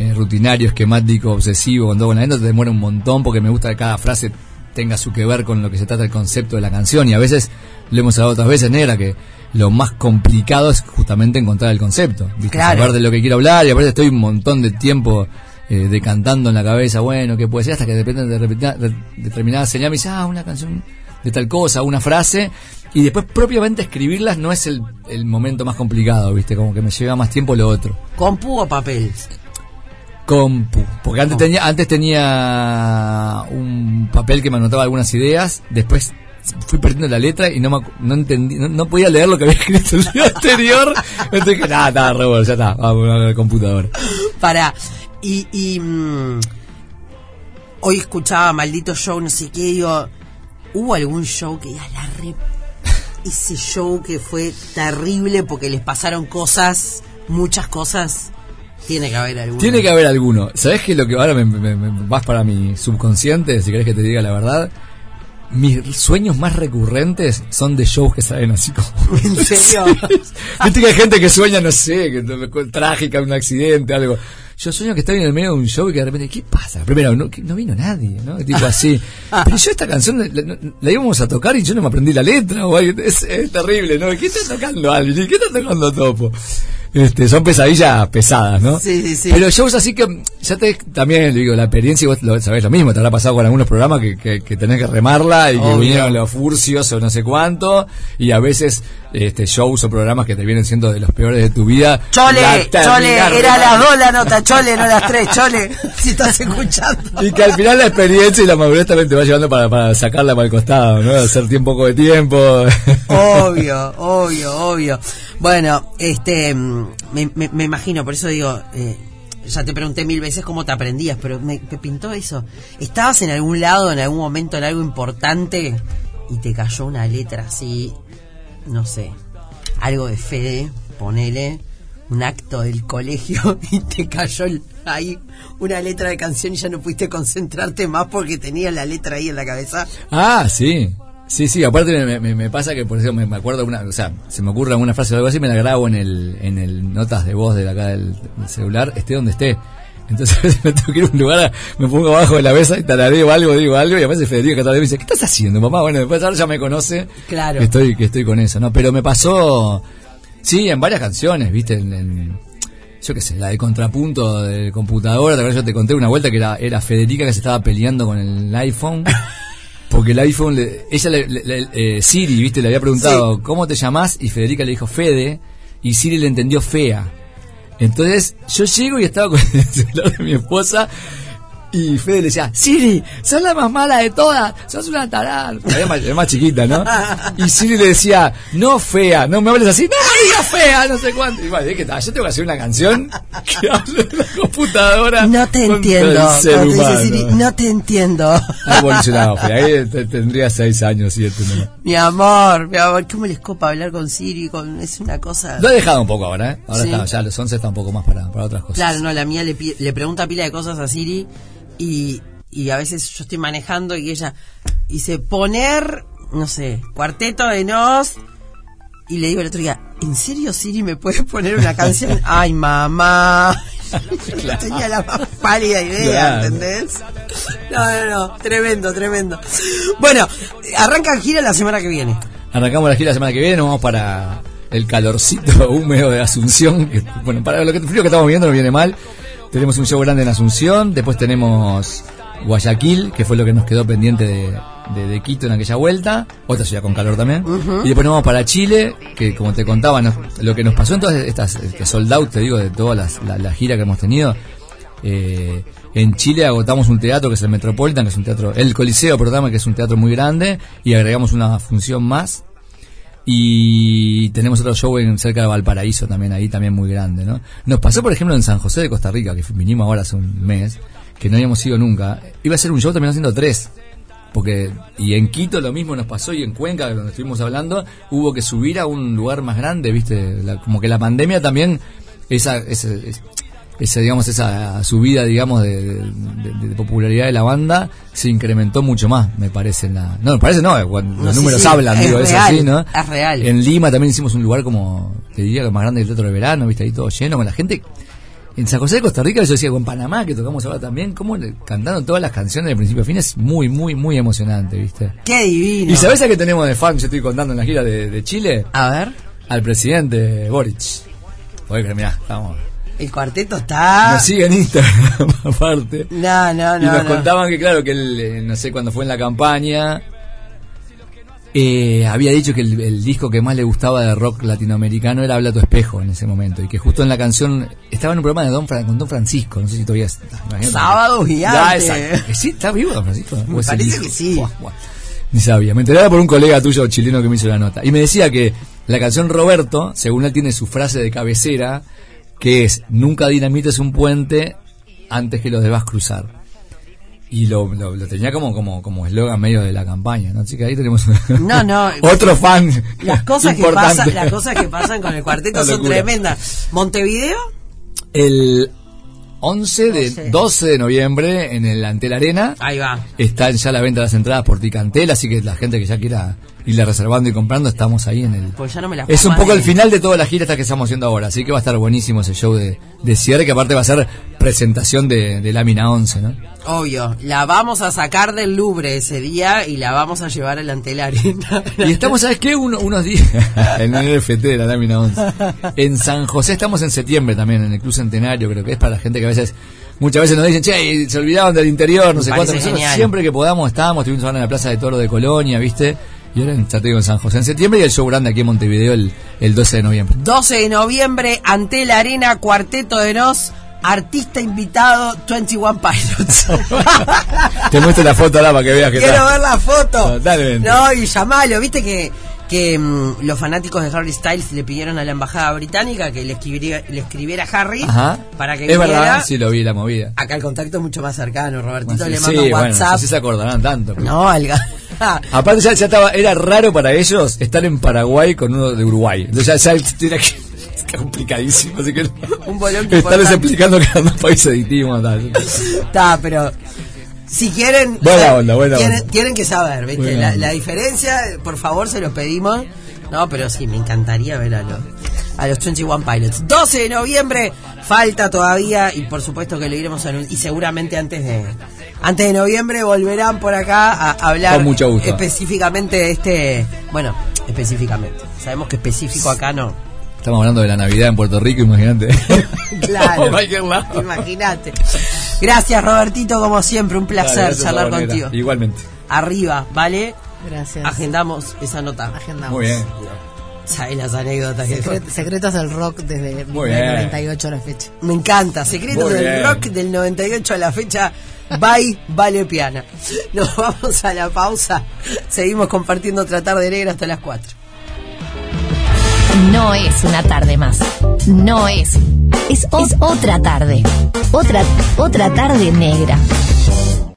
eh, rutinario esquemático obsesivo con todo con la letra te demora un montón porque me gusta que cada frase tenga su que ver con lo que se trata el concepto de la canción y a veces lo hemos hablado otras veces negra que lo más complicado es justamente encontrar el concepto ¿viste? Claro. saber de lo que quiero hablar y aparte estoy un montón de tiempo eh, decantando en la cabeza, bueno, ¿qué puede ser? Hasta que de repente de repente- de determinada señal me dice, ah, una canción de tal cosa, una frase, y después propiamente escribirlas no es el, el momento más complicado, ¿viste? Como que me lleva más tiempo lo otro. ¿Compu o papel? Compu. Porque antes tenía, antes tenía un papel que me anotaba algunas ideas, después fui perdiendo la letra y no me, no entendí, no, no podía leer lo que había escrito el día anterior. Entonces dije, nada, está re bueno, ya está, vamos a la computadora. Para. Y. y mm, hoy escuchaba Maldito Show, no sé qué, digo. ¿Hubo algún show que ya la re. Ese show que fue terrible porque les pasaron cosas, muchas cosas? Tiene que haber alguno. Tiene que haber alguno. ¿Sabes qué? Lo que ahora me, me- me- vas para mi subconsciente, si querés que te diga la verdad. Mis sueños más recurrentes son de shows que salen así como. ¿En serio? Viste que hay gente que sueña, no sé, que trágica, un accidente, algo. Yo sueño que estoy en el medio de un show y que de repente, ¿qué pasa? Primero, no, que no vino nadie, ¿no? Tipo así. Pero yo esta canción la íbamos a tocar y yo no me aprendí la letra, o algo. Es, es terrible, ¿no? ¿Qué está tocando alguien? ¿Qué está tocando Topo? Este, son pesadillas pesadas, ¿no? Sí, sí, sí. Pero shows así que, ya te, también digo, la experiencia, y vos lo, sabés lo mismo, te habrá pasado con algunos programas que, que, que tenés que remarla y que vinieron los furcios o no sé cuánto, y a veces este shows o programas que te vienen siendo de los peores de tu vida. Chole, Chole, era las dos la nota, Chole, no las tres, Chole, si estás escuchando. Y que al final la experiencia y la madurez también te va llevando para, para sacarla para el costado, ¿no? Hacer tiempo poco de tiempo. Obvio, obvio, obvio. Bueno, este, mm, me, me- me imagino, por eso digo, eh, ya te pregunté mil veces cómo te aprendías, pero me, me pintó eso. ¿Estabas en algún lado, en algún momento, en algo importante y te cayó una letra así, no sé, algo de Fede, ponele, un acto del colegio y te cayó ahí una letra de canción y ya no pudiste concentrarte más porque tenías la letra ahí en la cabeza? Ah, sí. Sí, sí, aparte me, me- me pasa que por eso me, me acuerdo una, o sea, se me ocurre alguna frase o algo así, me la grabo en el, en el notas de voz de acá del, del celular, esté donde esté. Entonces me tengo que ir a un lugar, me pongo abajo de la mesa y tarareo algo, digo algo, y a veces Federico que me dice, ¿qué estás haciendo, mamá? Bueno, después ahora ya me conoce, Claro. que estoy, que estoy con eso, ¿no? Pero me pasó, sí, en varias canciones, viste, en, en- yo qué sé, la de contrapunto de computadora, ¿te acuerdas? Yo te conté una vuelta que era, era Federica que se estaba peleando con el iPhone. Porque el iPhone, le- ella, le, eh, Siri, viste, le había preguntado, ¿cómo te llamás? Y Federica le dijo Fede, y Siri le entendió fea. Entonces, yo llego y estaba con el celular de mi esposa, y Fede le decía, Siri, sos la más mala de todas, sos una tarada. Era más, chiquita, ¿no? Y Siri le decía, no fea, no me hables así, no digas fea, no sé cuánto. Y bueno, dije, "Ta, yo tengo que hacer una canción que hable de la computadora. No te entiendo. dice. Siri, no te entiendo. Ha evolucionado, Fede. Ahí te- tendría seis años, siete. ¿no? Mi amor, mi amor, ¿cómo les copa hablar con Siri? Con, es una cosa... Lo he dejado un poco ahora, ¿eh? Ahora Sí. está, ya los 11 está un poco más para, para otras cosas. Claro, no, la mía le, le pregunta pila de cosas a Siri y, y a veces yo estoy manejando y ella dice poner, no sé, cuarteto de nos y le digo el otro día, ¿en serio Siri me puedes poner una canción? Ay, mamá. No tenía la más pálida idea, Claro. ¿entendés? No, no, no, tremendo, tremendo. Bueno, arranca gira la semana que viene. Arrancamos la gira la semana que viene, nos vamos para el calorcito húmedo de Asunción. que, bueno, para lo que, frío que estamos viendo no viene mal. Tenemos un show grande en Asunción, después tenemos Guayaquil, que fue lo que nos quedó pendiente de, de- de Quito en aquella vuelta, otra ciudad con calor también. Y después nos vamos para Chile, que como te contaba, nos- lo que nos pasó en todas estas, que sold out, te digo, de toda las- la, la gira que hemos tenido. Eh, en Chile agotamos un teatro que es el Metropolitan, que es un teatro, el Coliseo, perdón, que es un teatro muy grande, y agregamos una función más. Y tenemos otro show en cerca de Valparaíso también, ahí también muy grande, ¿no? Nos pasó, por ejemplo, en San José de Costa Rica, que vinimos ahora hace un mes, que no habíamos ido nunca. Iba a ser un show, terminó siendo tres. Porque, y en Quito lo mismo nos pasó, y en Cuenca, donde estuvimos hablando, hubo que subir a un lugar más grande, ¿viste? La- como que la pandemia también, esa, ese- es- esa, digamos, esa subida, digamos, de, de- de- de popularidad de la banda se incrementó mucho más, me parece. En la, no, me parece no, cuando No, los sí, números sí, hablan, es digo, real, así, ¿no? es real. En Lima también hicimos un lugar como, te diría que más grande que el Teatro de Verano, viste ahí todo lleno, con la gente. En San José de Costa Rica, yo decía, o en Panamá, que tocamos ahora también, como cantaron todas las canciones de principio a fin, es muy, muy, muy emocionante, viste. Qué divino. ¿Y sabés a qué tenemos de fan? Yo estoy contando en la gira de, de Chile. A ver, Al presidente Boric. Porque, mirá, estamos. El cuarteto está. Nos sigue en Instagram, aparte. No, no, y no. nos no. contaban que, claro, que él, eh, no sé, cuando fue en la campaña, eh, había dicho que el, el disco que más le gustaba de rock latinoamericano era Habla tu espejo en ese momento. Y que justo en la canción, estaba en un programa de Don Fran- con Don Francisco, no sé si todavía está. Sábado gigante. Ya. Sí, está vivo Don Francisco. Me ¿O es el parece que sí. Buah, buah. Ni sabía. Me enteré por un colega tuyo chileno que me hizo la nota. Y me decía que la canción Roberto, según él, tiene su frase de cabecera, que es, nunca dinamites un puente antes que lo debas cruzar. Y lo, lo, lo tenía como como como eslogan medio de la campaña, ¿no? Así que ahí tenemos No, no. otro fan. Las cosas que pasan, las cosas que pasan con el cuarteto son tremendas. Montevideo, El 11 de 12. 12 de noviembre en el Antel Arena ahí va. están ya a la venta las entradas por Ticantel, así que la gente que ya quiera irle reservando y comprando, estamos ahí en el Pues ya no me la Es un poco el final de toda la gira esta que estamos haciendo ahora, así que va a estar buenísimo ese show de, de cierre, que aparte va a ser presentación de, de Lámina 11, ¿no? Obvio, la vamos a sacar del Louvre ese día y la vamos a llevar al ante la arena. Y estamos, ¿sabes qué? Uno- unos días en el NFT de la Lámina 11. En San José estamos en septiembre también, en el Club Centenario, creo que es para la gente que a veces, muchas veces nos dicen, che, se olvidaban del interior, no sé cuánto. Nosotros genial. siempre que podamos estamos, estuvimos ahora en la Plaza de Toro de Colonia, ¿viste? Y ahora, ya te digo, en San José en septiembre y el show grande aquí en Montevideo el, el 12 de noviembre. 12 de noviembre, ante la arena, cuarteto de Nos, artista invitado, 21 Pilots. Te muestro la foto ahora para que veas que Quiero ver la foto. Totalmente. No, y llamalo, viste que, que mm, los fanáticos de Harry Styles le pidieron a la embajada británica que le escribiera, le escribiera a Harry Ajá. para que es viniera. verdad, sí lo vi la movida. Acá el contacto es mucho más cercano, Robertito sí, le manda un bueno, WhatsApp. no sé si se acordarán tanto. pero- No, al Aparte ya, ya estaba, era raro para ellos estar en Paraguay con uno de Uruguay. Entonces ya, ya era que- es complicadísimo, así que Un bolón que estarles explicando que eran dos países distintos. Está, pero si quieren. Buena onda, buena tienen, onda. tienen que saber, ¿viste? La, la diferencia, por favor, se los pedimos. No, pero sí, me encantaría ver a los, a los 21 Pilots. 12 de noviembre, falta todavía, y por supuesto que lo iremos a y seguramente antes de. Antes de noviembre volverán por acá a hablar Con mucho gusto. específicamente de este. Bueno, específicamente. Sabemos que específico acá no. Estamos hablando de la Navidad en Puerto Rico, imagínate. Claro. Imagínate. Gracias, Robertito, como siempre, un placer Dale, charlar contigo. Igualmente. Arriba, ¿vale? Gracias. Agendamos esa nota. Agendamos. Muy bien. ¿Sabes las anécdotas que Secret- secretos del rock desde Muy 1998 a la fecha. Me encanta. Secretos Muy del bien. rock del 98 a la fecha. Bye, vale piana. Nos vamos a la pausa. Seguimos compartiendo otra tarde negra hasta las 4. No es una tarde más. No es. Es, o- es otra tarde. Otra, otra tarde negra.